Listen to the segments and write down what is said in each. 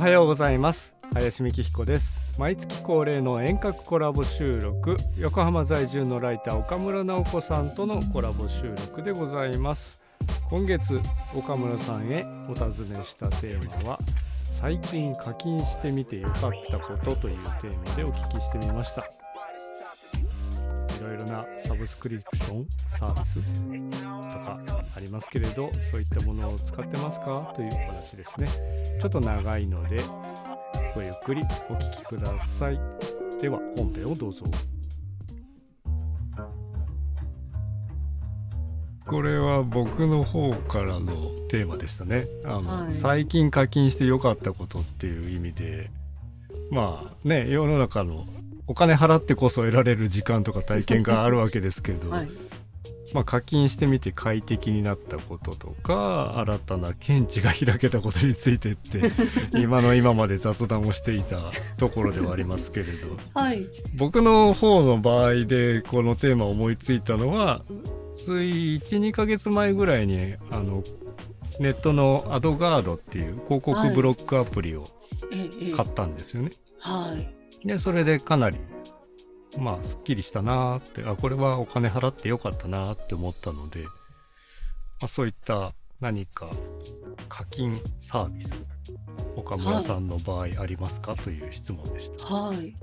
はようございます。林美希彦です。毎月恒例の遠隔コラボ収録。横浜在住のライター岡村直子さんとのコラボ収録でございます。今月岡村さんへお尋ねしたテーマは最近課金してみてよかったことというテーマでお聞きしてみました。サブスクリプションサービスとかありますけれどそういったものを使ってますか？というお話ですね。ちょっと長いのでごゆっくりお聞きください。では本編をどうぞ。これは僕の方からのテーマでしたね。あの、はい。最近課金してよかったことっていう意味で。まあね世の中のお金払ってこそ得られる時間とか体験があるわけですけど、はい。まあ、課金してみて快適になったこととか新たな見地が開けたことについてって 今の今まで雑談をしていたところではありますけれど はい。僕の方の場合でこのテーマを思いついたのはつい12ヶ月前ぐらいにあのネットのアドガードっていう広告ブロックアプリを買ったんですよね。はい。でそれでかなりまあすっきりしたなーってあこれはお金払ってよかったなーって思ったので、まあ、そういった何か課金サービス岡村さんの場合ありますか、という質問でした。はい。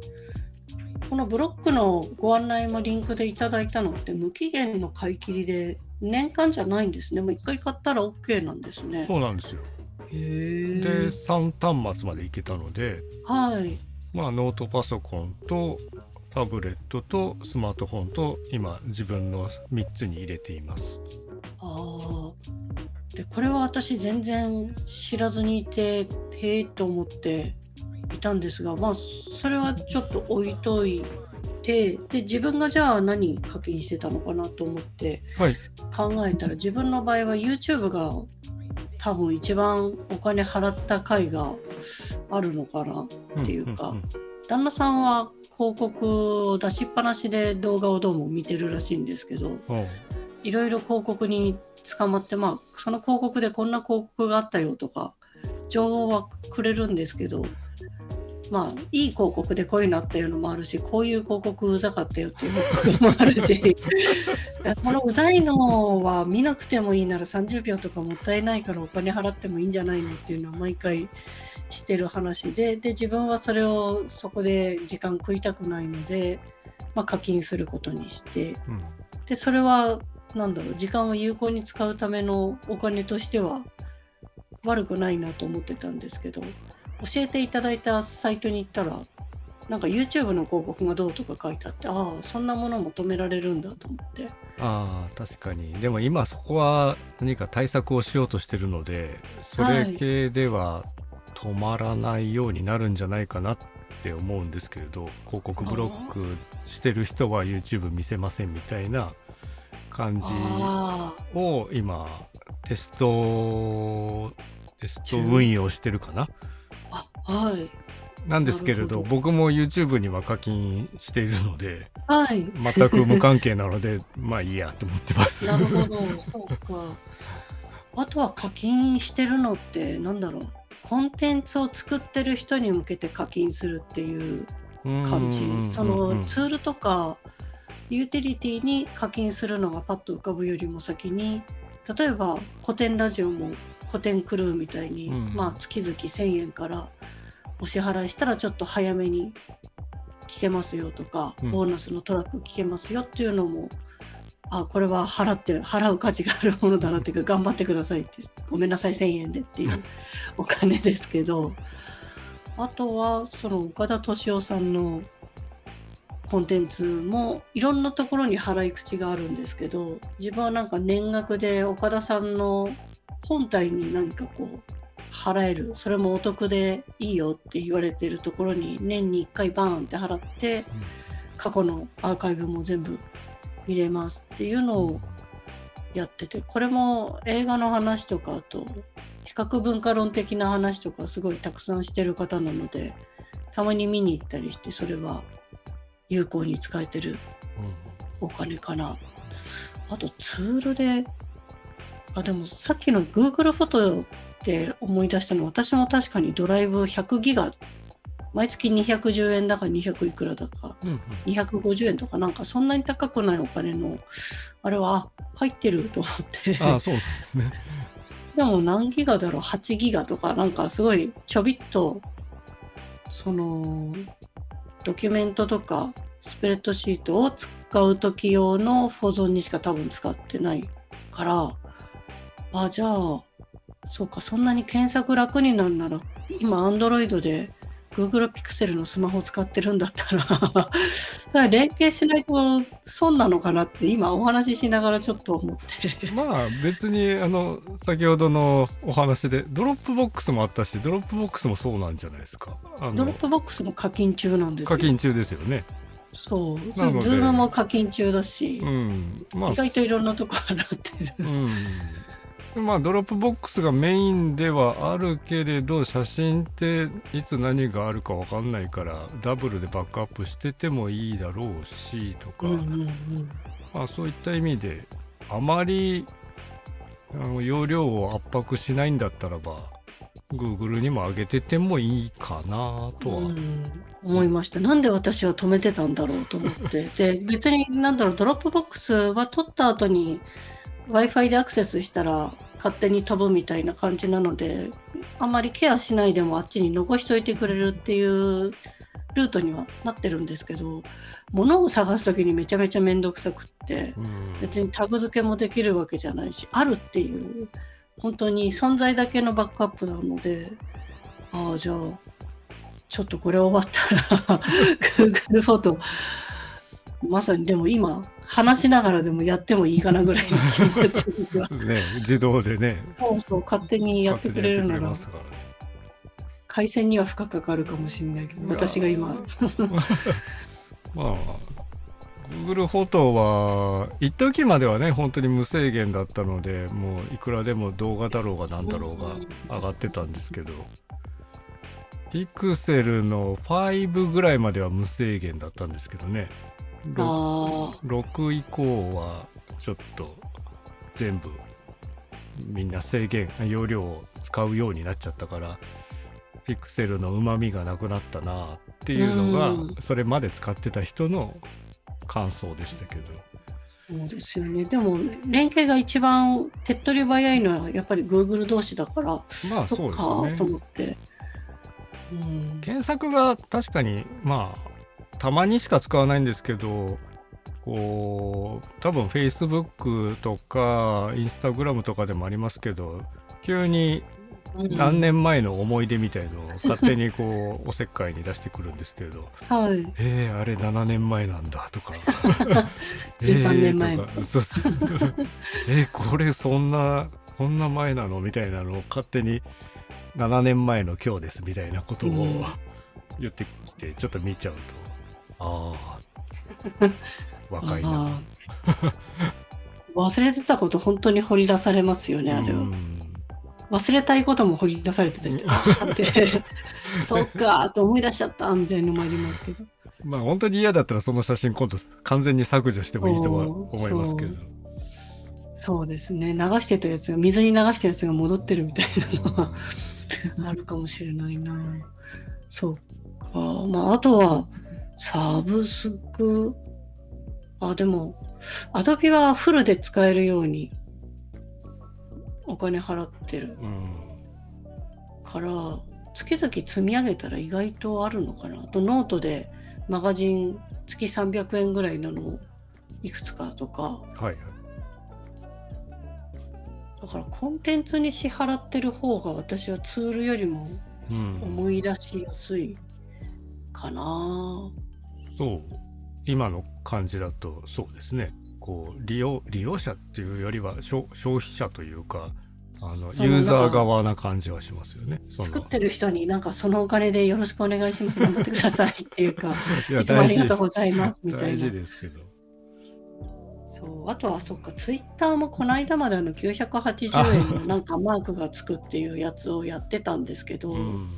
このブロックのご案内もリンクでいただいたのって無期限の買い切りで年間じゃないんですね。もう一回買ったら OK なんですね。そうなんですよ。で3端末までいけたのではい。まあノートパソコンとタブレットとスマートフォンと今自分の3つに入れています。ああ。で、これは私全然知らずにいて、へえと思っていたんですが、まあ、それはちょっと置いといて、で、自分がじゃあ何課金してたのかなと思ってはい。考えたら、自分の場合は YouTube が多分一番お金払った回があるのかな？っていうか。旦那さんは広告を出しっぱなしで動画をどうも見てるらしいんですけど、いろいろ広告に捕まって、まあ、その広告でこんな広告があったよとか、情報はくれるんですけど、まあ、いい広告でこういうのあったよのもあるし、こういう広告うざかったよっていう広告もあるし、このうざいのは見なくてもいいなら30秒とかもったいないからお金払ってもいいんじゃないのっていうのは毎回してる話で、で、自分はそれをそこで時間食いたくないので、まあ、課金することにして、うん。でそれはなんだろう時間を有効に使うためのお金としては悪くないなと思ってたんですけど教えていただいたサイトに行ったらなんか YouTube の広告がどうとか書いてあってああそんなものも止められるんだと思って。ああ確かに。でも今そこは何か対策をしようとしてるのでそれ系では止まらないようになるんじゃないかなって思うんですけれど広告ブロックしてる人は YouTube 見せませんみたいな感じあを今テストテスト運用してるかな？はい。なんですけれど。僕も YouTube には課金しているのではい。全く無関係なので まあいいやと思ってます。なるほど。そうか。あとは課金してるのってなんだろうコンテンツを作ってる人に向けて課金するっていう感じ。そのツールとかユーティリティに課金するのがパッと浮かぶよりも先に例えば古典ラジオも古典クルーみたいに、うんまあ月々1,000円からお支払いしたらちょっと早めに聞けますよとか、うん。ボーナスのトラック聞けますよっていうのもあこれは払って払う価値があるものだなっていうか頑張ってくださいってごめんなさい1,000円でっていうお金ですけど。あとはその岡田敏夫さんのコンテンツもいろんなところに払い口があるんですけど自分はなんか年額で岡田さんの本体に何かこう払えるそれもお得でいいよって言われてるところに年に1回バーンって払って過去のアーカイブも全部見れますっていうのをやっててこれも映画の話とかあと比較文化論的な話とかすごいたくさんしてる方なのでたまに見に行ったりしてそれは有効に使えてるお金かな。あとツールであでもさっきの Google フォトって思い出したのは私も確かにドライブ100ギガ毎月210円だか200いくらだか。うんうん。250円とか。なんかそんなに高くないお金のあれはあ入ってると思って。ああそうですね。でも何ギガだろう？8ギガとか。なんかすごいちょびっとそのドキュメントとかスプレッドシートを使う時用の保存にしか多分使ってないから。あじゃあそうかそんなに検索楽になるなら今 Android で Google Pixel のスマホ使ってるんだったら それは連携しないと損なのかなって今お話ししながらちょっと思ってまあ別にあの先ほどのお話で Dropbox もあったし Dropbox もそうなんじゃないですか。ドロップボックスも課金中なんですよ課金中ですよね。そう。 Zoom も課金中だし、うん。まあ意外といろんなとこ払ってる。うん。まあ Dropbox がメインではあるけれど写真っていつ何があるかわかんないからダブルでバックアップしててもいいだろうしとか。まあそういった意味であまりあの容量を圧迫しないんだったらば Google にも上げててもいいかなとは、うん思いました。なんで私は止めてたんだろうと思って。で、別になんだろう、 Dropbox は撮った後に Wi-Fi でアクセスしたら勝手に飛ぶみたいな感じなので、あんまりケアしないでもあっちに残しといてくれるっていうルートにはなってるんですけど、物を探すときにめちゃめちゃめんどくさくって、うん。別にタグ付けもできるわけじゃないしあるっていう本当に存在だけのバックアップなのでああじゃあちょっとこれ終わったら Google フォト。まさにでも今話しながらでもやってもいいかなぐらいの気持ちが ね自動でね。そうそう勝手にやってくれるなら。ね回線には負荷かかるかもしれないけど私が今。まあ Google フォトは一時まではね本当に無制限だったのでもういくらでも動画だろうが何だろうが上がってたんですけどピクセルの5ぐらいまでは無制限だったんですけどねああ6以降はちょっと全部みんな制限容量を使うようになっちゃったからピクセルのうまみがなくなったなっていうのがうん。それまで使ってた人の感想でしたけど。そうですよね。でも連携が一番手っ取り早いのはやっぱり Google 同士だからまあそうそっかとですね思って。うん、検索が確かにまあたまにしか使わないんですけどこう多分 Facebook とか Instagram とかでもありますけど急に何年前の思い出みたいのを勝手にこうおせっかいに出してくるんですけどはい。「えー、あれ7年前なんだ」とか。13年前。えーとかそうそう。えーこれそんなそんな前なのみたいなのを勝手に7年前の今日ですみたいなことを、うん。言ってきてちょっと見ちゃうとああ 若いな。忘れてたこと本当に掘り出されますよね、あれは。うん忘れたいことも掘り出されてたりとか、って、そっかーと思い出しちゃったみたいなのもありますけど。まあ本当に嫌だったらその写真今度完全に削除してもいいとは思いますけど。そうですね。流してたやつが、水に流したやつが戻ってるみたいなのはあるかもしれないな。そうか。まあ、あとは、サブスク。あ、でも、 Adobe はフルで使えるようにお金払ってるうんから、月々積み上げたら意外とあるのかな。あと、ノートでマガジン月300円ぐらいなのをいくつかとか、はいはい。だからコンテンツに支払ってる方が私はツールよりもうん、思い出しやすいかな。そう今の感じだとそうですねこう利用利用者っていうよりは消消費者というかあのユーザー側な感じはしますよね。作ってる人になんかそのお金でよろしくお願いします。頑張ってくださいっていうか、いやいつもありがとうございますみたい大な。事ですけど。そうあとはそっか、ツイッターもこの間まであの980円のなんかマークがつくっていうやつをやってたんですけど、うん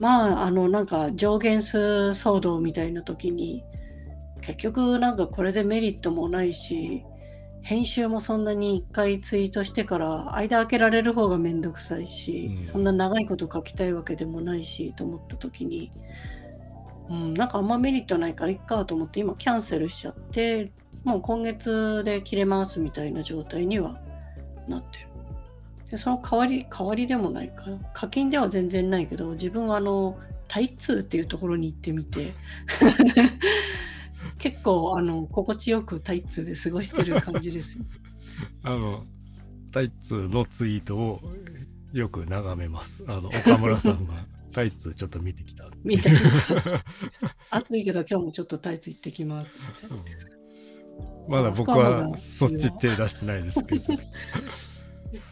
まああのなんか上限数騒動みたいな時に結局なんかこれでメリットもないし編集もそんなに1回ツイートしてから間開けられる方がめんどくさいし、うんそんな長いこと書きたいわけでもないしと思った時に、うん、なんかあんまメリットないからいっかと思って今キャンセルしちゃってもう今月で切れますみたいな状態にはなってる。でその代わり代わりでもないか。課金では全然ないけど自分はあのタイツーっていうところに行ってみて。結構あの心地よくタイツーで過ごしてる感じですよ。あのタイツのツイートをよく眺めます。あの岡村さんが タイツちょっと見てきた。見てきます。暑いけど今日もちょっとタイツ行ってきます。みたいな。うんまだ僕はそっち手出してないですけど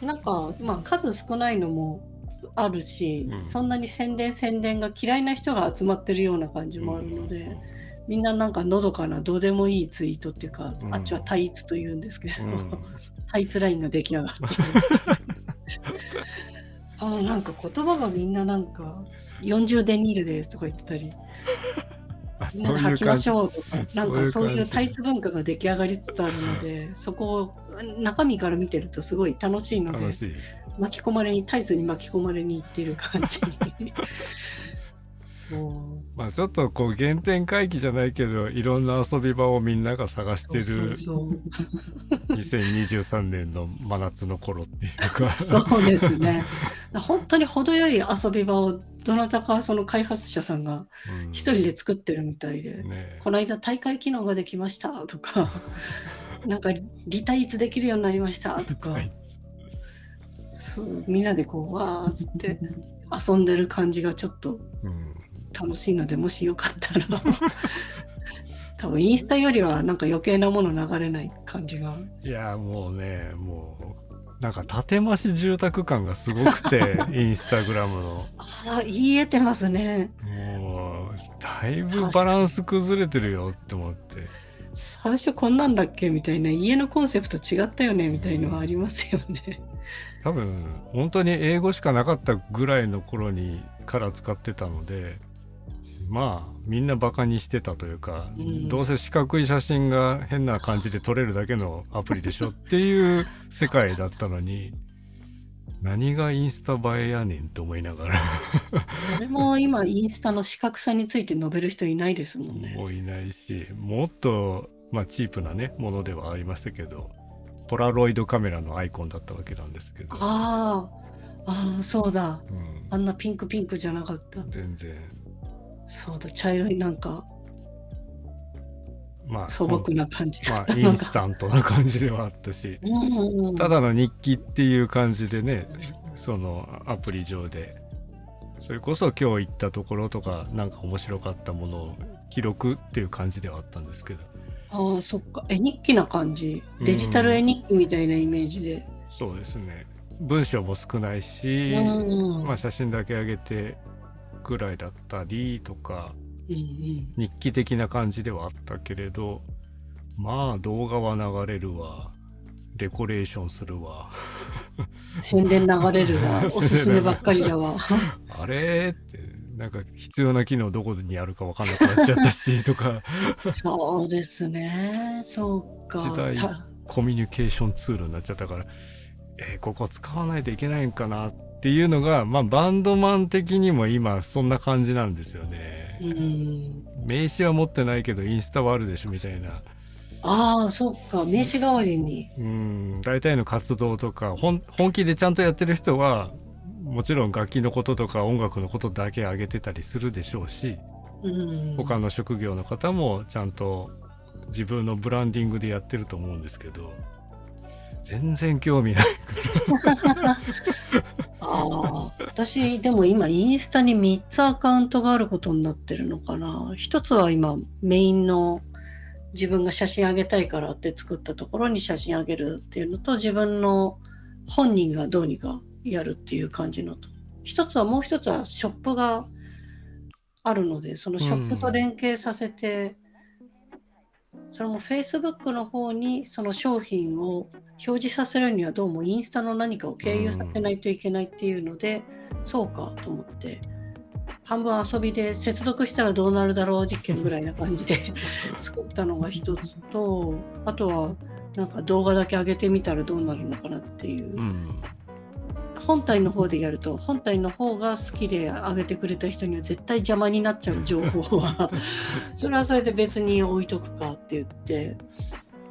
なんかまあ数少ないのもあるし、うん。そんなに宣伝宣伝が嫌いな人が集まってるような感じもあるので、みんななんかのどかなどうでもいいツイートっていうか、うん。あっちはタイツと言うんですけど、うん。タイツラインが出来上がって。るそのなんか言葉がみんななんか40デニールですとか言ってたり。あみんなで履きましょうとかなんかそういうタイツツ文化が出来上がりつつあるのでそこを中身から見てるとすごい楽しいので巻き込まれにタイツに巻き込まれにいってる感じ まあちょっとこう原点回帰じゃないけどいろんな遊び場をみんなが探してるそうそう2023年の真夏の頃っていうか。そうですね。本当に程よい遊び場をどなたかその開発者さんがうん。一人で作ってるみたいで、ね。この間大会機能ができましたとか。なんかリタイツできるようになりましたとか、はいそうみんなでこうわーっつって遊んでる感じがちょっとうん楽しいのでもしよかったら。多分インスタよりはなんか余計なもの流れない感じが。いやもうねもうなんか建増し住宅感がすごくて インスタグラムの。ああ言えてますね。もうだいぶバランス崩れてるよって思って。最初こんなんだっけみたいな。家のコンセプト違ったよねみたいのはありますよね。多分本当に英語しかなかったぐらいの頃にから使ってたのでまあみんなバカにしてたというか、うん。どうせ四角い写真が変な感じで撮れるだけのアプリでしょっていう世界だったのに何がインスタ映えやねんって思いながら。俺も今インスタの四角さについて述べる人いないですもんね。もういないしもっと、まあ、チープなねものではありましたけどポラロイドカメラのアイコンだったわけなんですけど、ああああそうだ。うん、あんなピンクピンクじゃなかった。全然そうだ茶色いなんかまあ素朴な感じだまあ、ったのが、インスタントな感じではあったしうんうんうん。ただの日記っていう感じでねそのアプリ上で。それこそ今日行ったところとかなんか面白かったものを記録っていう感じではあったんですけど。ああそっか。絵日記な感じ。デジタル絵日記みたいなイメージで、そうですね。文章も少ないし、うんうん。まあ、写真だけ上げてぐらいだったりとか日記的な感じではあったけれどまあ動画は流れるわ。デコレーションするわ。宣伝流れるわ。おすすめばっかりだわ。あれってなんか必要な機能どこにあるか分かんなくなっちゃったしとか。そうですね。そうか。時代たコミュニケーションツールになっちゃったからえーここ使わないといけないんかなっていうのがまあバンドマン的にも今そんな感じなんですよね。うん。名刺は持ってないけどインスタはあるでしょみたいな。ああそっか。名刺代わりに。うん。大体の活動とか本本気でちゃんとやってる人はもちろん楽器のこととか音楽のことだけ上げてたりするでしょうしうん。他の職業の方もちゃんと自分のブランディングでやってると思うんですけど全然興味ない ああ私でも今インスタに3つアカウントがあることになってるのかな。一つは今メインの自分が写真あげたいからって作ったところに写真あげるっていうのと自分の本人がどうにかやるっていう感じのと。一つはもう一つはショップがあるのでそのショップと連携させて、それも Facebook の方にその商品を表示させるにはどうもインスタの何かを経由させないといけないっていうので、そうかと思って半分遊びで接続したらどうなるだろう実験ぐらいな感じで 作ったのが一つとあとはなんか動画だけ上げてみたらどうなるのかなっていう、うん。本体の方でやると本体の方が好きで上げてくれた人には絶対邪魔になっちゃう情報は。それはそれで別に置いとくかって言って。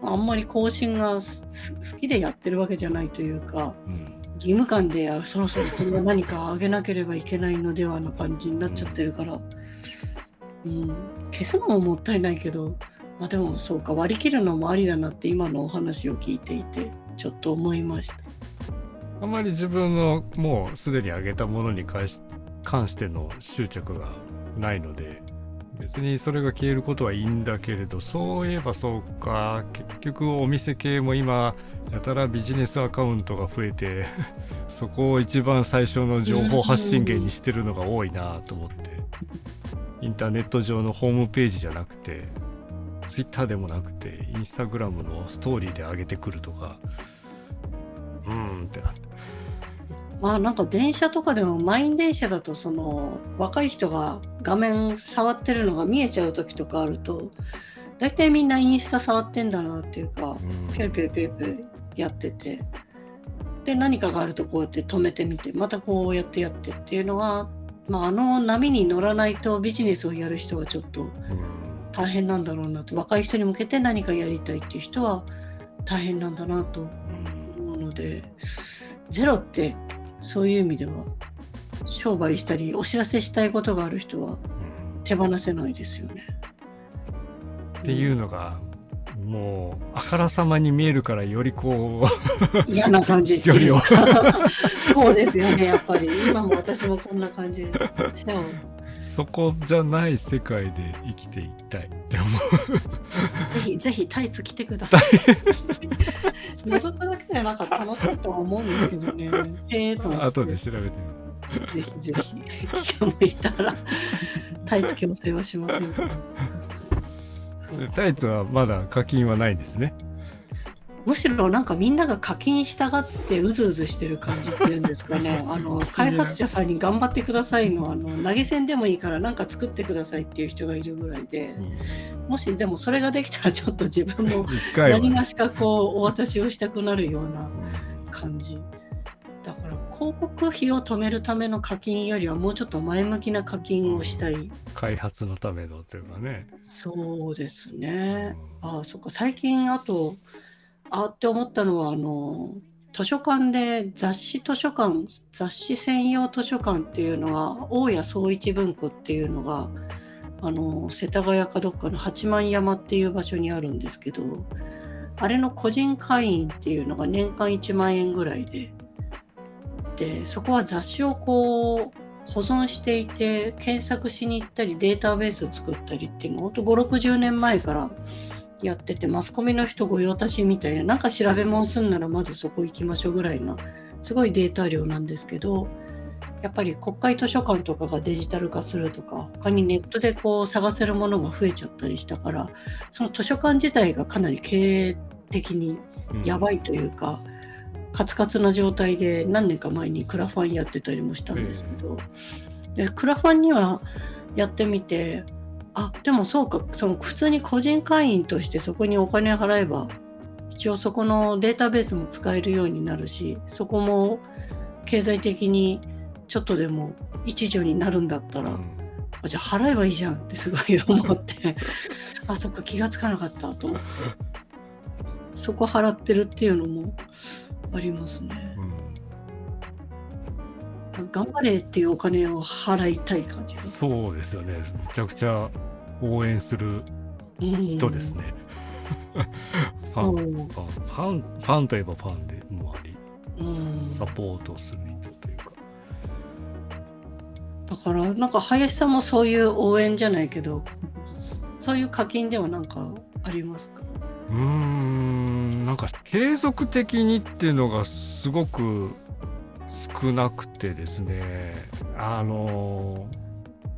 あんまり更新がす好きでやってるわけじゃないというかうん。義務感であそろそろこれは何か上げなければいけないのではな感じになっちゃってるから、うん、消すのももったいないけど、まあ、でもそうか割り切るのもありだなって今のお話を聞いていてちょっと思いました。あまり自分のもうすでに上げたものに関し関しての執着がないので別にそれが消えることはいいんだけれどそういえばそうか。結局お店系も今やたらビジネスアカウントが増えて そこを一番最初の情報発信源にしてるのが多いなと思って。インターネット上のホームページじゃなくてツイッターでもなくてインスタグラムのストーリーで上げてくるとかうんってなって。まあなんか電車とかでも満員電車だとその若い人が画面触ってるのが見えちゃう時とかあると大体みんなインスタ触ってんだなっていうかうんピュイピュイピュイピュイやっててで何かがあるとこうやって止めてみてまたこうやってやってっていうのは、まあ、あの波に乗らないとビジネスをやる人はちょっと大変なんだろうなと若い人に向けて何かやりたいっていう人は大変なんだなとうんでゼロってそういう意味では商売したりお知らせしたいことがある人はうん手放せないですよね。っていうのがもうあからさまに見えるからよりこ 嫌な感じって距離を。いうかそうですよねやっぱり。今も私もこんな感じでそこじゃない世界で生きていきたいって思ぜひぜひタイツ着てください。覗くだけでなんか楽しいとは思うんですけどね。へえとう思って。後で調べてみるぜひぜひ気が向いたらタイツ強制はしませんタイツはまだ課金はないんですねむしろなんかみんなが課金したがってうずうずしてる感じっていうんですかね。あの開発者さんに頑張ってくださいのあの投げ銭でもいいからなんか作ってくださいっていう人がいるぐらいで、もしでもそれができたらちょっと自分も何がしかこうお渡しをしたくなるような感じ。だから広告費を止めるための課金よりはもうちょっと前向きな課金をしたい。開発のためのというかね。そうですね。ああそっか。最近あとあって思ったのはあの図書館で雑誌図書館雑誌専用図書館っていうのは大谷総一文庫っていうのがあの世田谷かどっかの八幡山っていう場所にあるんですけどあれの個人会員っていうのが年間1万円ぐらいででそこは雑誌をこう保存していて検索しに行ったりデータベースを作ったりっていうのほんと560年前からやっててマスコミの人御用達みたいななんか調べ物すんならまずそこ行きましょうぐらいなすごいデータ量なんですけどやっぱり国会図書館とかがデジタル化するとか他にネットでこう探せるものが増えちゃったりしたからその図書館自体がかなり経営的にやばいいというか、カツカツな状態で何年か前にクラファンやってたりもしたんですけど、でクラファンにはやってみてあでもそうか。その普通に個人会員としてそこにお金払えば一応そこのデータベースも使えるようになるしそこも経済的にちょっとでも一助になるんだったら、あじゃあ払えばいいじゃんってすごい思って。あそっか気がつかなかったと思って。そこ払ってるっていうのもありますね頑張れっていうお金を払いたい感じ。がそうですよね。めちゃくちゃ応援する人ですね、ファンうん。ファンファンといえばファンでもありうん。サポートする人というか。だからなんか林さんもそういう応援じゃないけどそういう課金ではなんかありますか？うーんなんか継続的にっていうのがすごく少なくてですねあの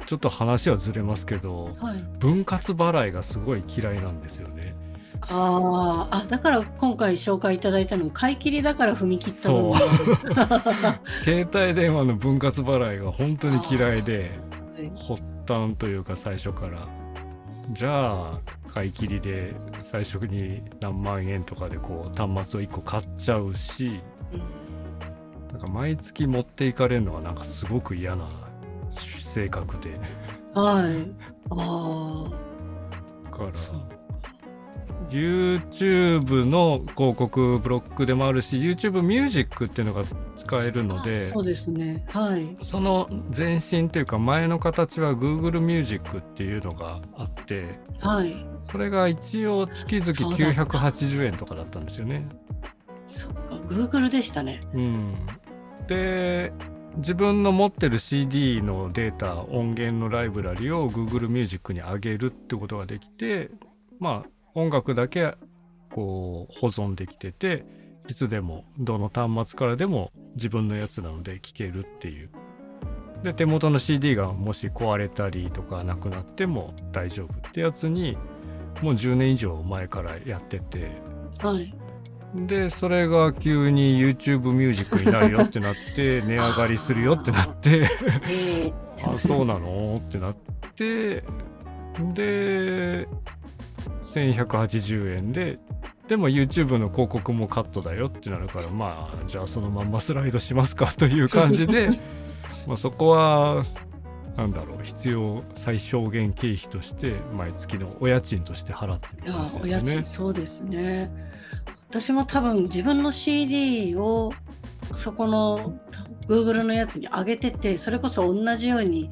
ちょっと話はずれますけどはい。分割払いがすごい嫌いなんですよね。あーあだから今回紹介いただいたのも買い切りだから踏み切った部分そう。が 携帯電話の分割払いが本当に嫌いではい発端というか最初から。じゃあ買い切りで最初に何万円とかでこう端末を1個買っちゃうしなんか毎月持っていかれるのはなんかすごく嫌な性格ではい。あだから。YouTube の広告ブロックでもあるし YouTube ミュージックっていうのが使えるのでそうですね。はい。その前身というか前の形は Google ミュージックっていうのがあってはい。それが一応月々そうだった980円とかだったんですよね。そっか、Google でしたね。うん、で自分の持ってる CD のデータ音源のライブラリを Google ミュージックに上げるってことができてまあ音楽だけこう保存できてていつでもどの端末からでも自分のやつなので聴けるっていう。で手元の CD がもし壊れたりとかなくなっても大丈夫ってやつにもう10年以上前からやっててはい。でそれが急に YouTube ミュージックになるよってなって 値上がりするよってなって。ええあそうなの？ってなって。で1180円で。でも YouTube の広告もカットだよってなるからまあじゃあそのまんまスライドしますかという感じで。まあそこはなんだろう必要最小限経費として毎月のお家賃として払ってるいや感じお家です。そうですね私も多分自分の CD をそこの Google のやつに上げててそれこそ同じように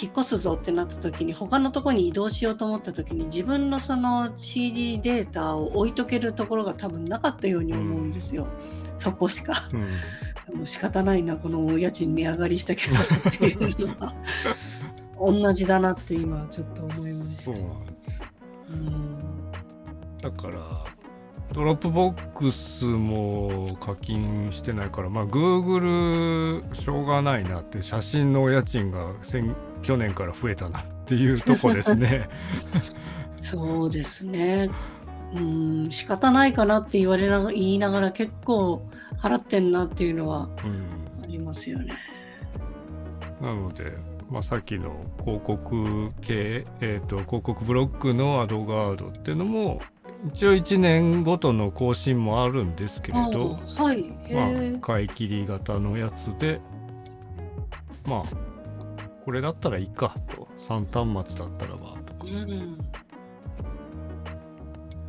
引っ越すぞってなった時に他のとこに移動しようと思った時に自分のその CD データを置いとけるところが多分なかったように思うんですよ、そこしか。うん。もう仕方ないなこのお家賃値上がりしたけどっていうのは。同じだなって今ちょっと思いました。そうなんですうん。だから Dropbox も課金してないからまあ Google しょうがないなって写真のお家賃が先去年から増えたなっていうとこですね。そうですね。うん、仕方ないかなって言われな言いながら結構払ってんなっていうのはうん、ありますよね。なので、まあ、さっきの広告系、えー、と広告ブロックのアドガードっていうのも一応1年ごとの更新もあるんですけれど、あはい。へまえあ、買い切り型のやつでまあこれだったらいいかと3端末だったらばとかうん。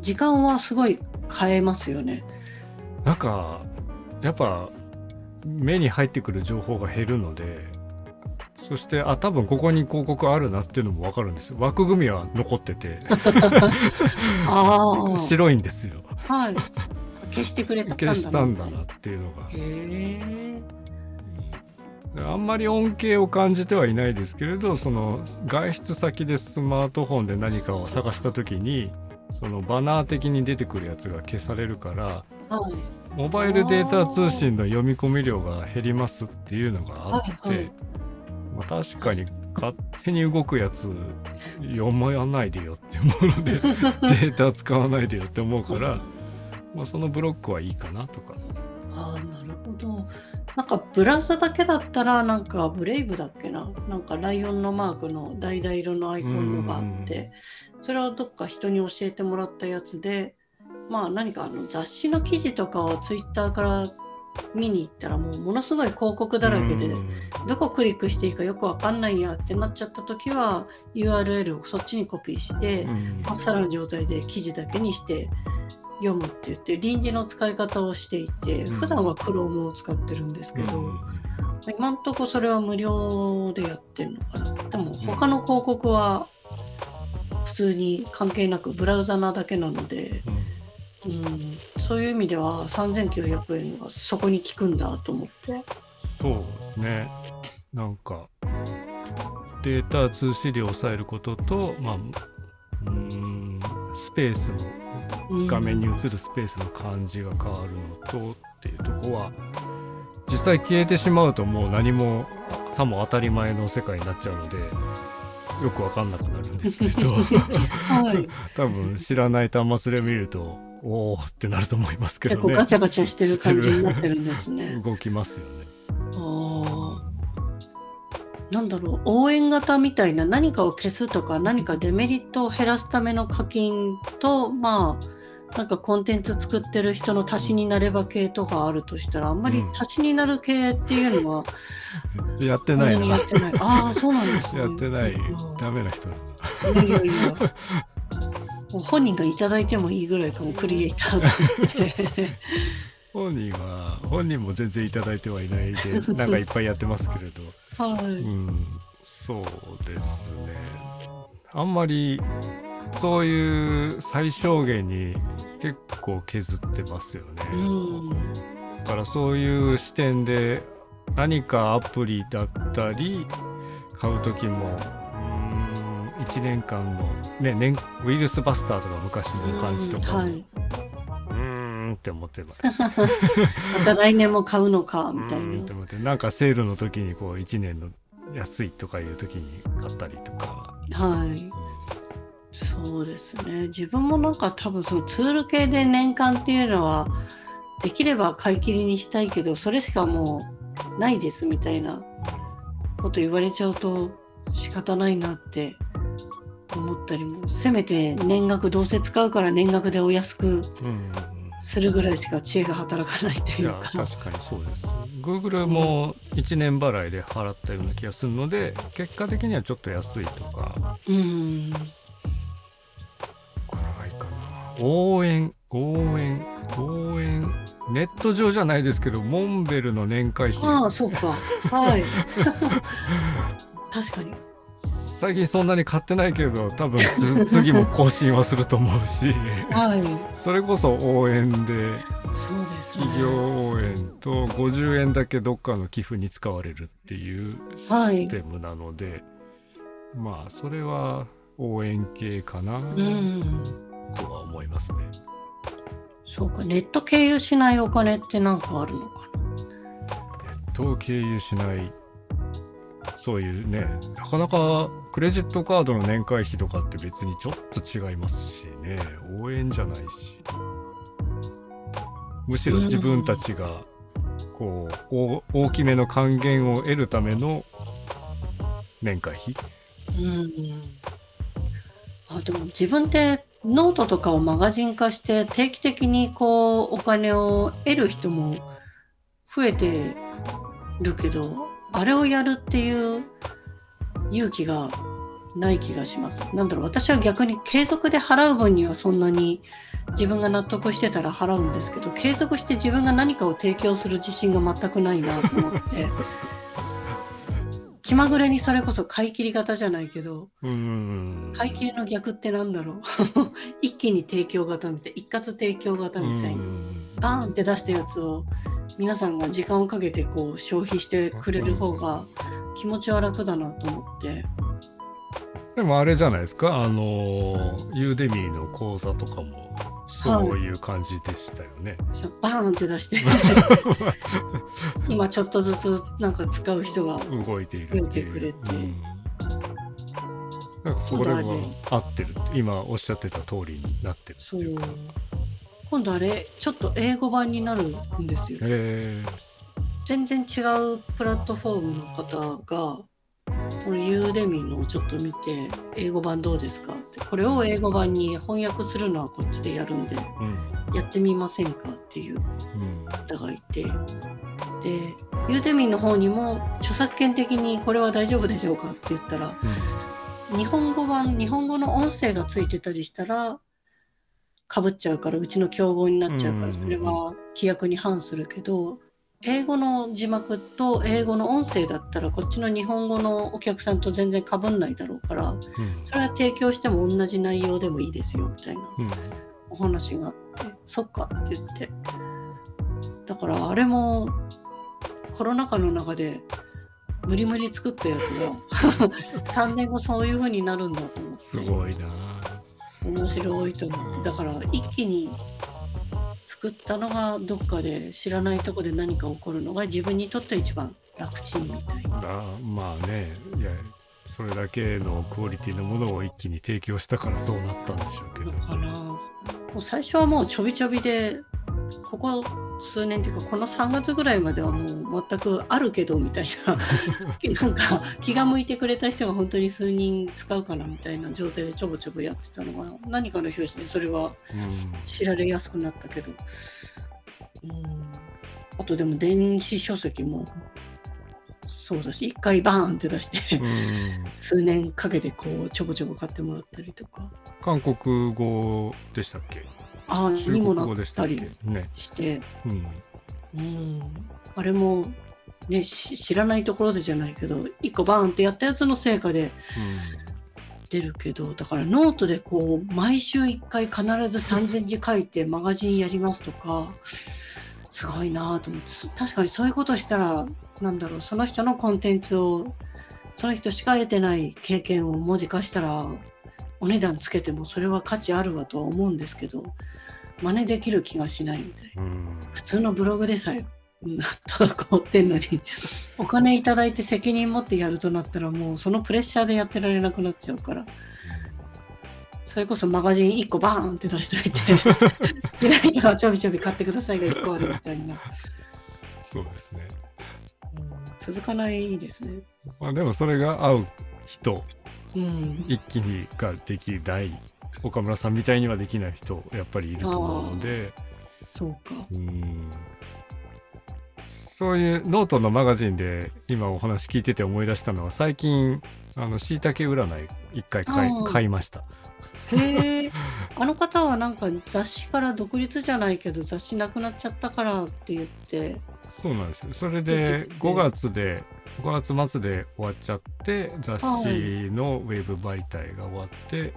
時間はすごい変えますよね。なんかやっぱ目に入ってくる情報が減るのでそしてあ多分ここに広告あるなっていうのも分かるんですよ枠組みは残ってて あ白いんですよあ。はい。消してくれたんだな。消したんだなっていうのがへえ。あんまり恩恵を感じてはいないですけれどその外出先でスマートフォンで何かを探した時にそのバナー的に出てくるやつが消されるからはい。モバイルデータ通信の読み込み量が減りますっていうのがあって、はいはいまあ、確かに勝手に動くやつ読まないでよって思うので データ使わないでよって思うから、まあ、そのブロックはいいかなとか。ああなるほど。なんかブラウザだけだったらなんかブレイブだっけななんかライオンのマークの橙色のアイコンのがあってそれはどっか人に教えてもらったやつでまあ何かあの雑誌の記事とかをツイッターから見に行ったらもうものすごい広告だらけでうん。どこクリックしていいかよくわかんないやってなっちゃった時は URL をそっちにコピーしてうん。まっさらな状態で記事だけにして読むって言って臨時の使い方をしていてうん。普段は Chrome を使ってるんですけど、うん。今んとこそれは無料でやってるのかな。でも他の広告は普通に関係なくブラウザなだけなので、うん。うん、そういう意味では3900円がそこに効くんだと思って。そうね。なんかデータ通信量を抑えることとまあうーんスペースのうん。画面に映るスペースの感じが変わるのとっていうとこは実際消えてしまうともう何もさも当たり前の世界になっちゃうのでよくわかんなくなるんですけど。はい、多分知らない端末で見るとおおってなると思いますけどね。結構ガチャガチャしてる感じになってるんですね。動きますよね。あなんだろう応援型みたいな何かを消すとか何かデメリットを減らすための課金とまあなんかコンテンツ作ってる人の足しになれば系とかあるとしたらあんまりうん。足しになる系っていうのは やってないな。やってない。ああそうなんですね。やってない。ダメな人。いやいや本人がいただいてもいいぐらいかもクリエイターとして。本人は本人も全然いただいてはいないでなんかいっぱいやってますけれど。はい、うんそうですね。あんまりそういう最小限に結構削ってますよね、うんだからそういう視点で何かアプリだったり買う時も1年間の、ね、年ウイルスバスターとか昔の感じとかも、ううんーんって思ってます。また来年も買うのかみたいうなって思って。なんかセールの時にこう1年の安いとかいう時に買ったりとか。はい。そうですね。自分もなんか多分そのツール系で年間っていうのはできれば買い切りにしたいけどそれしかもうないですみたいなこと言われちゃうと仕方ないなって思ったりもせめて年額どうせ使うから年額でお安くうんうんするぐらいしか知恵が働かないといやいうか確かにそうです。Google も1年払いで払ったような気がするので結果的にはちょっと安いとか。うん。これはいいかな。応援応援応援。ネット上じゃないですけどモンベルの年会費。ああそうか。はい。確かに最近そんなに買ってないけど多分つ 次も更新はすると思うし。はい。それこそ応援でそうですね。企業応援と50円だけどっかの寄付に使われるっていうシステムなので、まあそれは応援系かなうん。とは思いますね。そうか。ネット経由しないお金ってなんかあるのかネットを経由しないそういうねなかなかクレジットカードの年会費とかって別にちょっと違いますしね応援じゃないし。むしろ自分たちがこう大きめの還元を得るための年会費？うん。あでも自分でノートとかをマガジン化して定期的にこうお金を得る人も増えてるけどあれをやるっていう勇気がない気がします。なんだろう。私は逆に継続で払う分にはそんなに自分が納得してたら払うんですけど継続して自分が何かを提供する自信が全くないなと思って。気まぐれにそれこそ 買い切り型じゃないけど買い切りの逆ってなんだろう。一気に提供型みたい一括提供型みたいなバーンって出したやつを皆さんが時間をかけてこう消費してくれる方が気持ちは楽だなと思って。でもあれじゃないですか？あのユーデミーの講座とかもそういう感じでしたよね。そうバーンって出して。今ちょっとずつなんか使う人が動いているってくれて。うん。なんかそれは合ってる今おっしゃってた通りになってるっていうか今度あれちょっと英語版になるんですよ。へ全然違うプラットフォームの方がそのユーデミのをちょっと見て英語版どうですかってこれを英語版に翻訳するのはこっちでやるんでえうん。やってみませんかっていううん方がいて。でユーデミの方にも著作権的にこれは大丈夫でしょうかって言ったら日本語版日本語の音声がついてたりしたらかぶっちゃうからうちの競合になっちゃうからそれは規約に反するけど英語の字幕と英語の音声だったらこっちの日本語のお客さんと全然かぶんないだろうからうん。それは提供しても同じ内容でもいいですよみたいなうん。お話があってそっかって言って。だからあれもコロナ禍の中で無理無理作ったやつが 3年後そういう風になるんだと思って。すごいな面白いと思って。だから一気に作ったのがどっかで知らないとこで何か起こるのが自分にとって一番楽ちんみたいな。あまあね。いやそれだけのクオリティのものを一気に提供したからそうなったんでしょうけど。のかなもう最初はもうちょびちょびでここ数年っていうかこの3月ぐらいまではもう全くあるけどみたいな。なんか気が向いてくれた人が本当に数人使うかなみたいな状態でちょぼちょぼやってたのが何かの表紙でそれはうん。知られやすくなったけど、うん、あとでも電子書籍もそうだし一回バーンって出してうん。数年かけてこうちょぼちょぼ買ってもらったりとか。韓国語でしたっけ？あにもな国語でしったたっけりね。して、うん。うん、あれも、ね、し知らないところでじゃないけど一個バーンってやったやつの成果で出るけどだからノートでこう毎週1回必ず3,000字書いてマガジンやりますとかすごいなと思ってそ確かにそういうことしたらなんだろうその人のコンテンツをその人しか得てない経験を文字化したらお値段つけてもそれは価値あるわとは思うんですけど真似できる気がしないみたいな。普通のブログでさえうん滞ってんのにお金いただいて責任持ってやるとなったらもうそのプレッシャーでやってられなくなっちゃうからそれこそマガジン1個バーンって出しといて好きな人はちょびちょび買ってくださいが1個あるみたいな、そうですね。うん続かないですねまあでもそれが合う人、うん。一気にができない、岡村さんみたいにはできない人、やっぱりいると思うので、そうか。うん。そういうノートのマガジンで今お話聞いてて思い出したのは最近あの椎茸占い一回買い買いました。へえあの方はなんか雑誌から独立じゃないけど雑誌なくなっちゃったからって言って。そうなんですよ。それ出でてきて5月で5月末で終わっちゃって雑誌のウェブ媒体が終わって、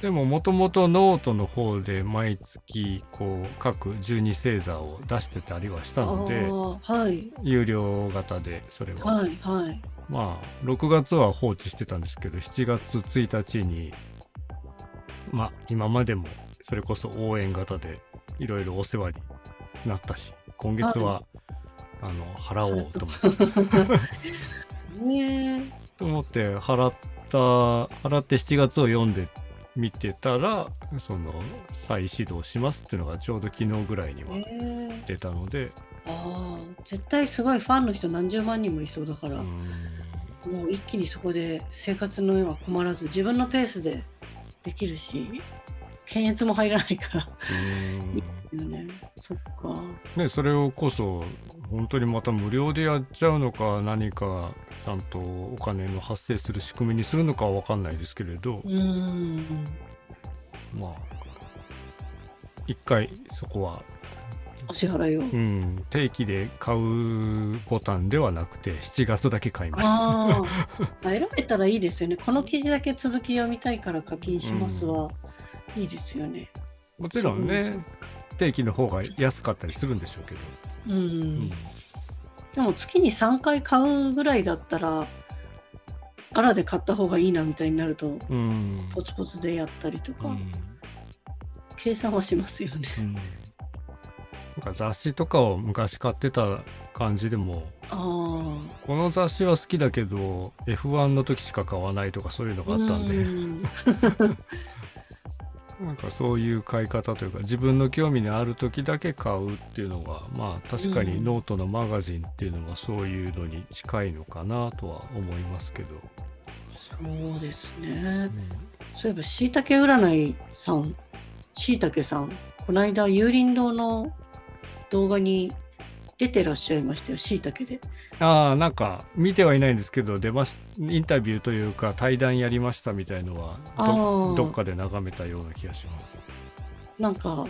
でももともとノートの方で毎月こう各12星座を出してたりはしたあのであはい。有料型でそれは、はいはい。まあ6月は放置してたんですけど7月1日にまあ今までもそれこそ応援型でいろいろお世話になったし今月は、あの払おうと思って。ね えと思って払った払って7月を読んで見てたらその再始動しますっていうのがちょうど昨日ぐらいにはええ出たので、ああ絶対すごいファンの人何十万人もいそうだから、うん。もう一気にそこで生活の上は困らず自分のペースでできるし検閲も入らないから。うん。よね。そっか。ね、それをこそ本当にまた無料でやっちゃうのか何かちゃんとお金の発生する仕組みにするのかは分かんないですけれど、うーん。まあ一回そこは、お支払いを、うん、定期で買うボタンではなくて7月だけ買いました。ああ選べたらいいですよね。この記事だけ続き読みたいから課金しますは、いいですよね。もちろんね定期の方が安かったりするんでしょうけど、うん、うん。でも月に3回買うぐらいだったらアラで買った方がいいなみたいになるとうん。ポツポツでやったりとか、うん。計算はしますよね。うん。なんか雑誌とかを昔買ってた感じでもあこの雑誌は好きだけど F1 の時しか買わないとかそういうのあ。があったんで。うん なんかそういう買い方というか自分の興味のある時だけ買うっていうのがまあ確かにうん。ノートのマガジンっていうのはそういうのに近いのかなとは思いますけど、そうですね。う。ん。そういえば、しいたけ占いさん、しいたけさん、この間、有林堂の動画に出てらっしゃいましたよ、しいたけで。ああなんか見てはいないんですけど出ましインタビューというか対談やりましたみたいのはどどっかで眺めたような気がします。なんか、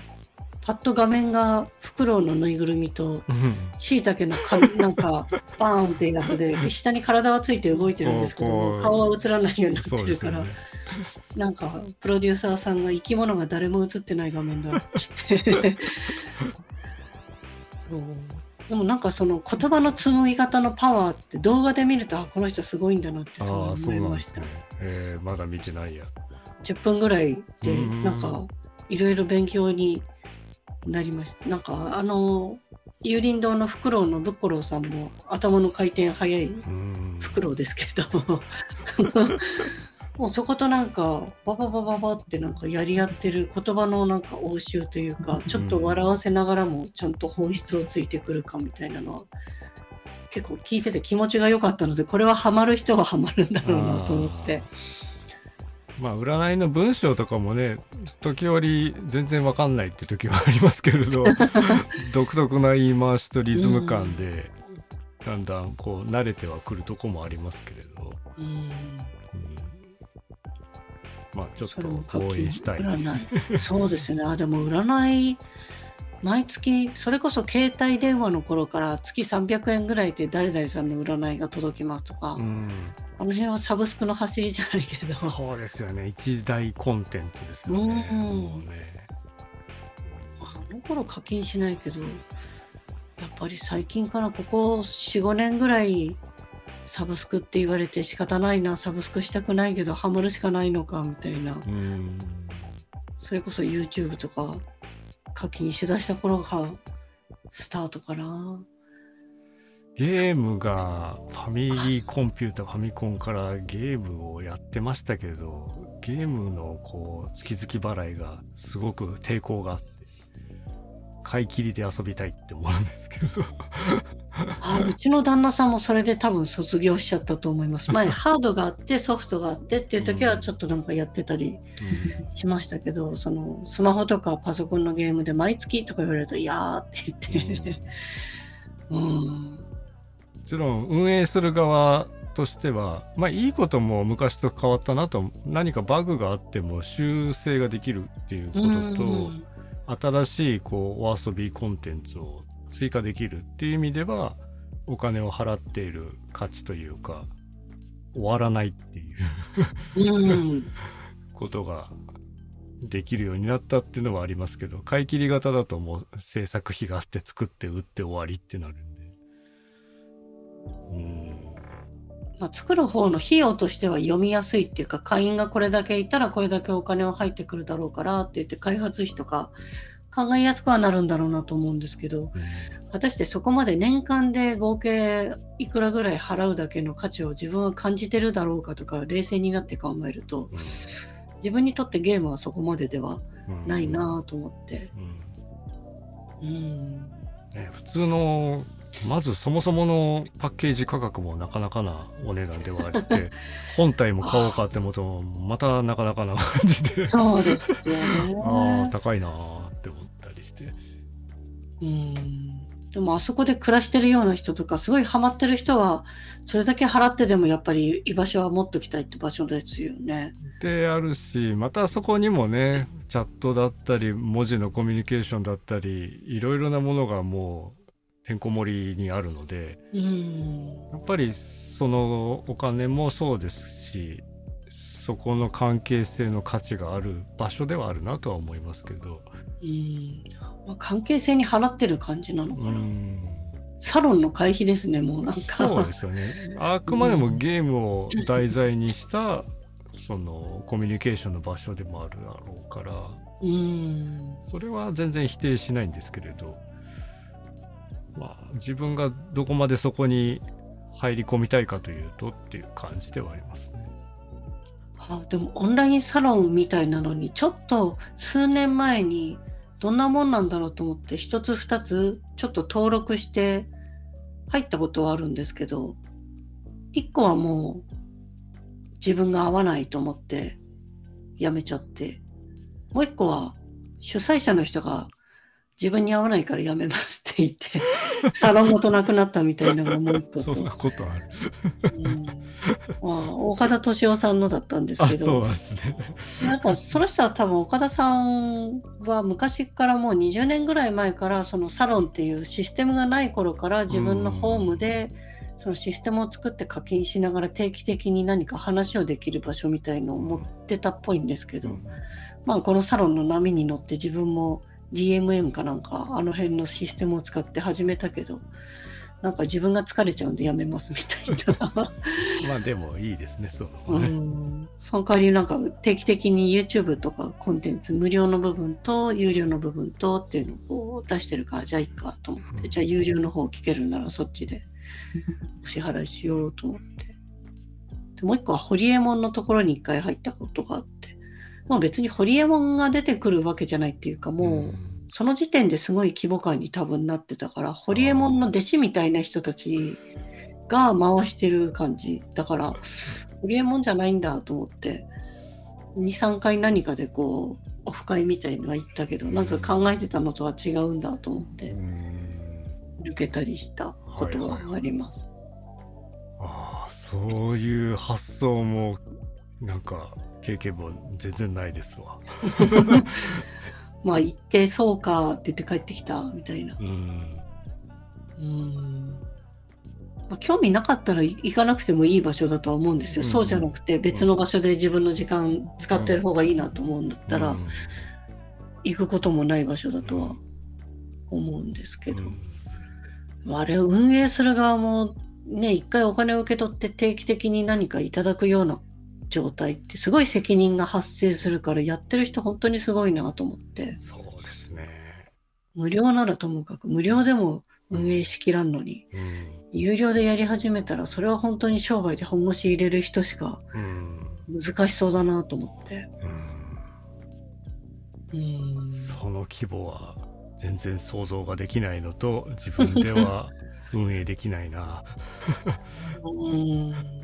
パッと画面がフクロウのぬいぐるみと、うんしいたけのかなんかバーンってやつで下に体はついて動いてるんですけど顔は映らないようになってるから、ね。なんかプロデューサーさんが生き物が誰も映ってない画面だって言ってそうでもなんかその言葉の紡ぎ方のパワーって動画で見るとあこの人すごいんだなってすごい思いました。ね。えーまだ見てないや。10分ぐらいでうん。なんかいろいろ勉強になりました。なんかあの有林堂のフクロウのブッコローさんも頭の回転早いうん。フクロウですけども うそことなんかバババババってなんかやり合ってる言葉のなんか応酬というかちょっと笑わせながらもちゃんと本質をついてくるかみたいなのは結構聞いてて気持ちが良かったのでこれはハマる人はハマるんだろうなと思って。まあ占いの文章とかもね時折全然わかんないって時はありますけれど 独特な言い回しとリズム感で、だんだんこう慣れてはくるとこもありますけれど、うんうんまあちょっと応援したい。占い。そうですね。あでも占い毎月それこそ携帯電話の頃から月300円ぐらいで誰々さんの占いが届きますとか、うん、あの辺はサブスクの走りじゃないけど。そうですよね。一大コンテンツですよね。うん。もうね。あの頃課金しないけどやっぱり最近からここ45年ぐらいサブスクって言われて仕方ないなサブスクしたくないけどハマるしかないのかみたいな。うん。それこそ YouTube とか課金しだした頃がスタートかな。ゲームがファミリーコンピューターファミコンからゲームをやってましたけどゲームのこう月々払いがすごく抵抗があって買い切りで遊びたいって思うんですけど。あうちの旦那さんもそれで多分卒業しちゃったと思います。前 ハードがあってソフトがあってっていう時はちょっとなんかやってたりしましたけどそのスマホとかパソコンのゲームで毎月とか言われると「いやー」って言って。うん。もちろん運営する側としてはまあいいことも昔と変わったなと何かバグがあっても修正ができるっていうことと、うん新しいこうお遊びコンテンツを追加できるっていう意味ではお金を払っている価値というか終わらないっていううん。ことができるようになったっていうのはありますけど買い切り型だともう制作費があって作って売って終わりってなるんで。うんまあ、作る方の費用としては読みやすいっていうか会員がこれだけいたらこれだけお金は入ってくるだろうからって言って開発費とか考えやすくはなるんだろうなと思うんですけど果たしてそこまで年間で合計いくらぐらい払うだけの価値を自分は感じてるだろうかとか冷静になって考えると自分にとってゲームはそこまでではうん。ないなぁと思って。うん。うん。ね、普通のまずそもそものパッケージ価格もなかなかなお値段ではあって 本体も買おうかって思うとまたなかなかな感じでそうですよ ああね。高いなーって思ったりしてうんでもあそこで暮らしてるような人とかすごいハマってる人はそれだけ払ってでもやっぱり居場所は持っときたいって場所ですよね。であるしまたそこにもねチャットだったり文字のコミュニケーションだったりいろいろなものがもうてんこ盛りにあるのでうん。やっぱりそのお金もそうですしそこの関係性の価値がある場所ではあるなとは思いますけど。うん。まあ、関係性に払ってる感じなのかうな。ん。サロンの会費ですねもうなんか。そうですよね。あくまでもゲームを題材にしたそのコミュニケーションの場所でもあるだろうから。うん。それは全然否定しないんですけれどまあ自分がどこまでそこに入り込みたいかというとっていう感じではありますね。あでもオンラインサロンみたいなのにちょっと数年前にどんなもんなんだろうと思って一つ二つちょっと登録して入ったことはあるんですけど一個はもう自分が合わないと思ってやめちゃってもう一個は主催者の人が自分に合わないからやめますって言って サロンごとなくなったみたいなのがもう一個と。そんなことある。うん。まあ、岡田敏夫さんのだったんですあけど。そうですね。なんかその人は多分岡田さんは昔からもう20年ぐらい前からそのサロンっていうシステムがない頃から自分のホームでそのシステムを作って課金しながら定期的に何か話をできる場所みたいのを持ってたっぽいんですけど、まあこのサロンの波に乗って自分も DMM かなんかあの辺のシステムを使って始めたけどなんか自分が疲れちゃうんでやめますみたいな。まあでもいいですね、そううね。んその代わりなんか定期的に YouTube とかコンテンツ無料の部分と有料の部分とっていうのを出してるからじゃあいいかと思って、うんじゃあ有料の方聞けるならそっちで お支払いしようと思ってでもう一個はホリエモンのところに一回入ったことがあって、もう別にホリエモンが出てくるわけじゃないっていうか、もう、んその時点ですごい規模感に多分なってたから、ホリエモンの弟子みたいな人たちが回してる感じ。だから、ホリエモンじゃないんだと思って、2、3回何かでこう、オフ会みたいのは行ったけど、なんか考えてたのとは違うんだと思って、うん抜けたりしたことはあります。ああそういう発想もなんか経験も全然ないですわ。まあ行ってそうかって言って帰ってきたみたいな。うん。うん。まあ、興味なかったらい行かなくてもいい場所だとは思うんですよ。うん。そうじゃなくて別の場所で自分の時間使ってる方がいいなと思うんだったら、うん。行くこともない場所だとは思うんですけど、うん。まああれを運営する側もね一回お金を受け取って定期的に何かいただくような状態ってすごい責任が発生するからやってる人本当にすごいなと思って。そうですね。無料ならともかく無料でも運営しきらんのに。うん。有料でやり始めたらそれは本当に商売で本腰入れる人しかうん。難しそうだなと思って。うん。うん。その規模は全然想像ができないのと自分では 運営できないな。うん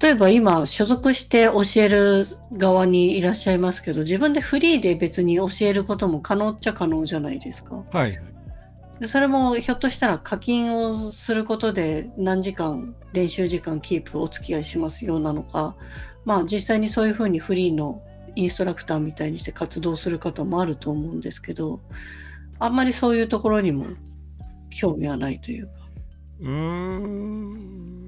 例えば今所属して教える側にいらっしゃいますけど自分でフリーで別に教えることも可能っちゃ可能じゃないですか。はい。でそれもひょっとしたら課金をすることで何時間練習時間キープお付き合いしますようなのかまあ実際にそういうふうにフリーのインストラクターみたいにして活動する方もあると思うんですけどあんまりそういうところにも興味はないというか。うーん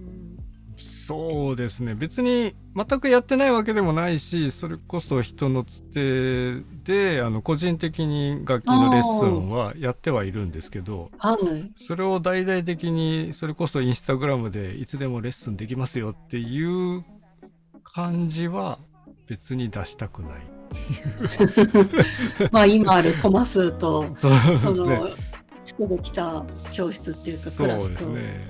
そうですね別に全くやってないわけでもないしそれこそ人のつてであの個人的に楽器のレッスンはやってはいるんですけどはい。それを大々的にそれこそインスタグラムでいつでもレッスンできますよっていう感じは別に出したくない まあ今あるコマ数とそうそですねの作ってきた教室っていうかそうでクラスと。すね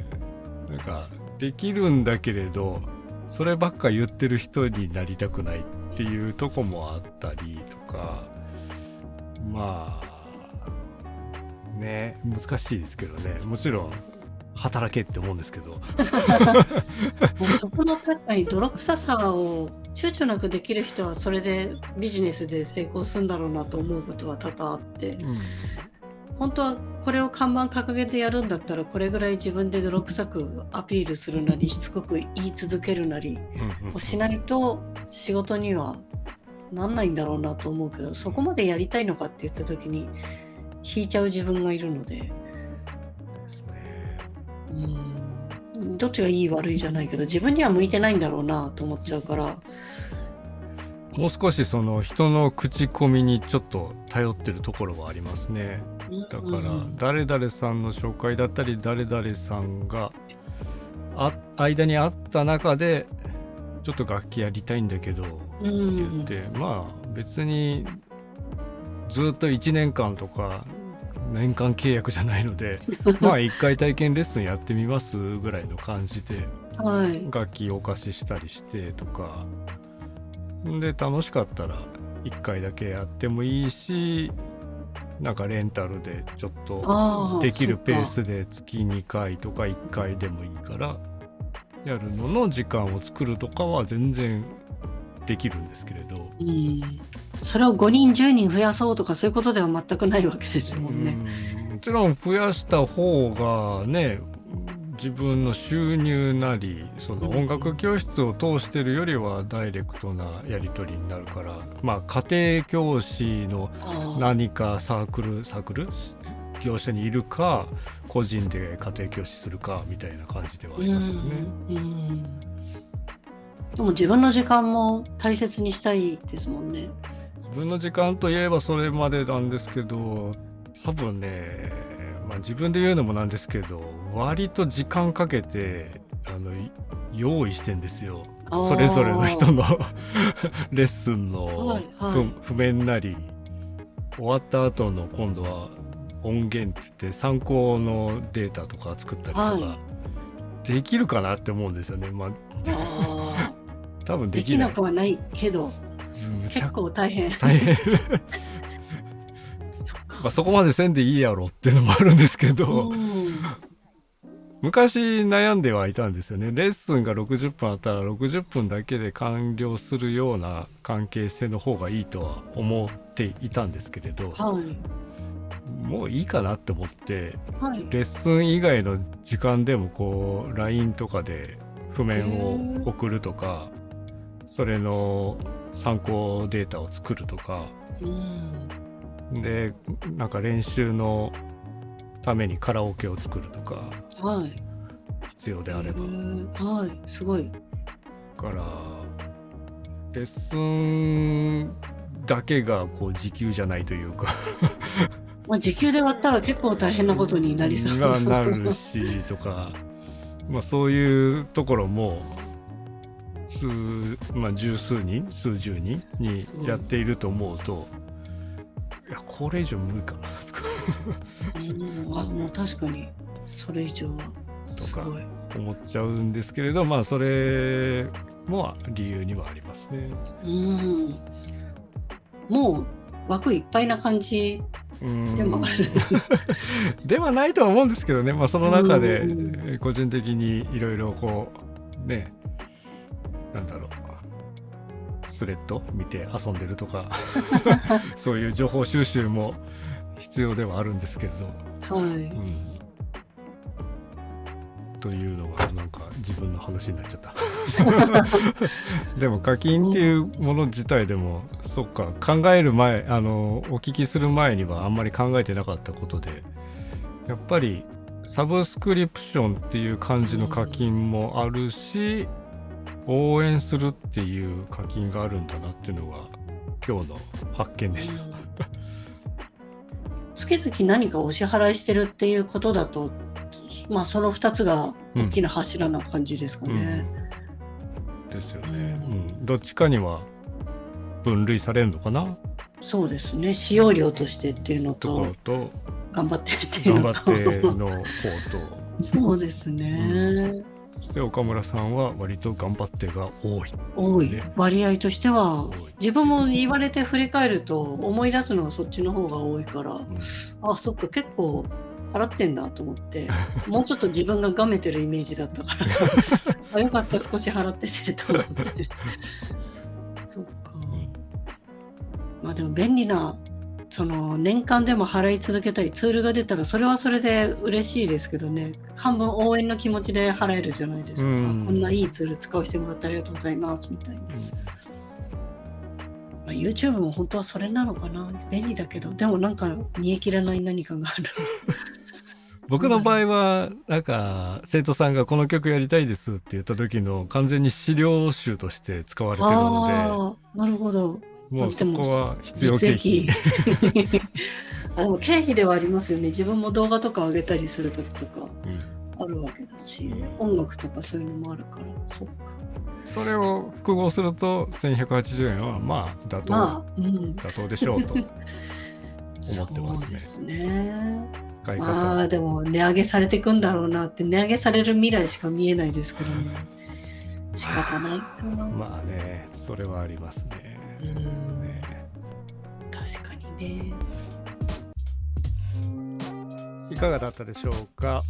なんかできるんだけれどそればっか言ってる人になりたくないっていうとこもあったりとかまあね難しいですけどね。もちろん働けって思うんですけど。そこの確かに泥臭さを躊躇なくできる人はそれでビジネスで成功するんだろうなと思うことは多々あって。うん本当はこれを看板掲げてやるんだったらこれぐらい自分で泥臭くアピールするなりしつこく言い続けるなりをしないと仕事にはなんないんだろうなと思うけどそこまでやりたいのかって言った時に引いちゃう自分がいるので。うん。どっちがいい悪いじゃないけど自分には向いてないんだろうなと思っちゃうから。もう少しその人の口コミにちょっと頼ってるところはありますね。だからうん。誰々さんの紹介だったり誰々さんがあ間にあった中でちょっと楽器やりたいんだけどうん。言って、まあ別にずっと1年間とか年間契約じゃないので まあ1回体験レッスンやってみますぐらいの感じではい。楽器お貸ししたりしてとか。で楽しかったら1回だけやってもいいしなんかレンタルでちょっとできるペースで月2回とか1回でもいいからやるのの時間を作るとかは全然できるんですけれど、かうん。それを5人10人増やそうとかそういうことでは全くないわけですもんね。うん。もちろん増やした方がね自分の収入なりその音楽教室を通してるよりはダイレクトなやり取りになるからまあ家庭教師の何かサークルサークル？業者にいるか個人で家庭教師するかみたいな感じではありますよね。でも自分の時間も大切にしたいですもんね。自分の時間といえばそれまでなんですけど多分ね、まあ、自分で言うのもなんですけど割と時間かけてあのい用意してんですよ。それぞれの人の レッスンのはいはい。譜譜面なり。終わった後の今度は音源って言って参考のデータとか作ったりとか、はい。できるかなって思うんですよね。まああ多分ーできできなくはないけどうん結構大変。大変まあそこまでせんでいいやろっていうのもあるんですけど、うん。昔悩んではいたんですよね。レッスンが60分あったら60分だけで完了するような関係性の方がいいとは思っていたんですけれどはい。もういいかなって思ってはい。レッスン以外の時間でもこう LINE とかで譜面を送るとかそれの参考データを作るとかうんでなんか練習のためにカラオケを作るとかはい。必要であれば。はい。すごい。からレッスンだけがこう時給じゃないというか。まあ時給で割ったら結構大変なことになりそう。がなるしとか、まあ、そういうところも数、まあ、十数人数十人にやっていると思うといやこれ以上無理か。なとかうん。あもう確かに。それ以上は。とかすごい。思っちゃうんですけれどまあそれも理由にはありますね。うん。もう枠いっぱいな感じ。うん。でもあるではないとは思うんですけどね、まあ、その中で個人的にいろいろこうね。なんだろうスレッド見て遊んでるとか そういう情報収集も必要ではあるんですけれど、はい。うん、というのがなんか自分の話になっちゃった。でも課金っていうもの自体でもそっか考える前あのお聞きする前にはあんまり考えてなかったことでやっぱりサブスクリプションっていう感じの課金もあるし応援するっていう課金があるんだなっていうのが今日の発見でした。月々何かお支払いしてるっていうことだとまあその2つが大きな柱な感じですかね。ですよね、ううん。どっちかには分類されるのかな？そうですね。使用料としてっていうのと頑張ってっていうの頑張ってとの方と。そうですね、そして岡村さんは割と頑張ってが多い。多い。ね。割合としては自分も言われて振り返ると思い出すのはそっちの方が多いからうん。あそっか結構払ってんだと思って。もうちょっと自分ががめてるイメージだったから。あよかった少し払っててと思って。そっか。まあでも便利なその年間でも払い続けたいツールが出たらそれはそれで嬉しいですけどね。半分応援の気持ちで払えるじゃないですか、うん。こんないいツール使わせてもらってありがとうございますみたいな、まあ、YouTube も本当はそれなのかな。便利だけど。でもなんか煮え切らない何かがある。僕の場合はなんか生徒さんがこの曲やりたいですって言った時の完全に資料集として使われてるのああなるほど。でもうそこは必要経実費益。あでも経費ではありますよね。自分も動画とか上げたりする時とかうん。あるわけだし音楽とかそういうのもあるから。そっか。それを複合すると1180円はまあ妥当、まあうん。妥当でしょうと 思ってますね。ですね。使い方、まあでも値上げされていくんだろうなって。値上げされる未来しか見えないですけどね。仕方ないかな、まあねそれはありますね確かにね。いかがだったでしょうか。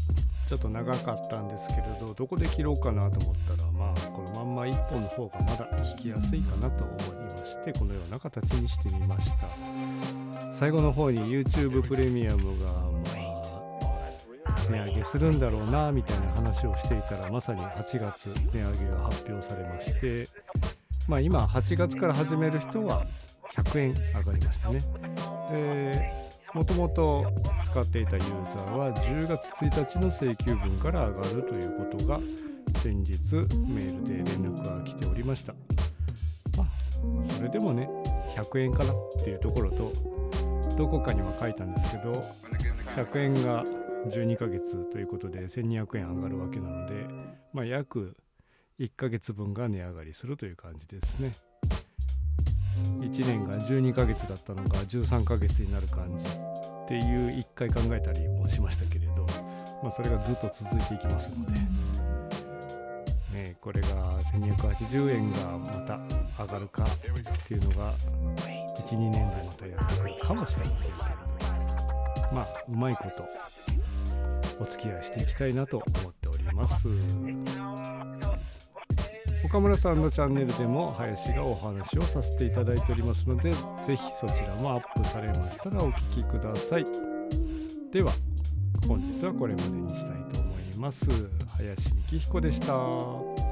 ちょっと長かったんですけれどどこで切ろうかなと思ったらまあこのまんま1本の方がまだ聞きやすいかなと思いましてこのような形にしてみました。最後の方に YouTube プレミアムがまあ値上げするんだろうなみたいな話をしていたらまさに8月値上げが発表されましてまあ今8月から始める人は100円上がりましたね。でもともと使っていたユーザーは10月1日の請求分から上がるということが先日メールで連絡が来ておりました。まあそれでもね100円かなっていうところとどこかには書いたんですけど100円が12ヶ月ということで1200円上がるわけなので、まあ、約1ヶ月分が値上がりするという感じですね。1年が12ヶ月だったのが13ヶ月になる感じっていう1回考えたりもしましたけれど、まあ、それがずっと続いていきますので。ね、これが1280円がまた上がるかっていうのが12年でまたやってくるかもしれませんけれどまあうまいことお付き合いしていきたいなと思っております。岡村さんのチャンネルでも林がお話をさせていただいておりますので是非そちらもアップされましたらお聴きください。では本日はこれまでにしたいと思います。林幹彦でした。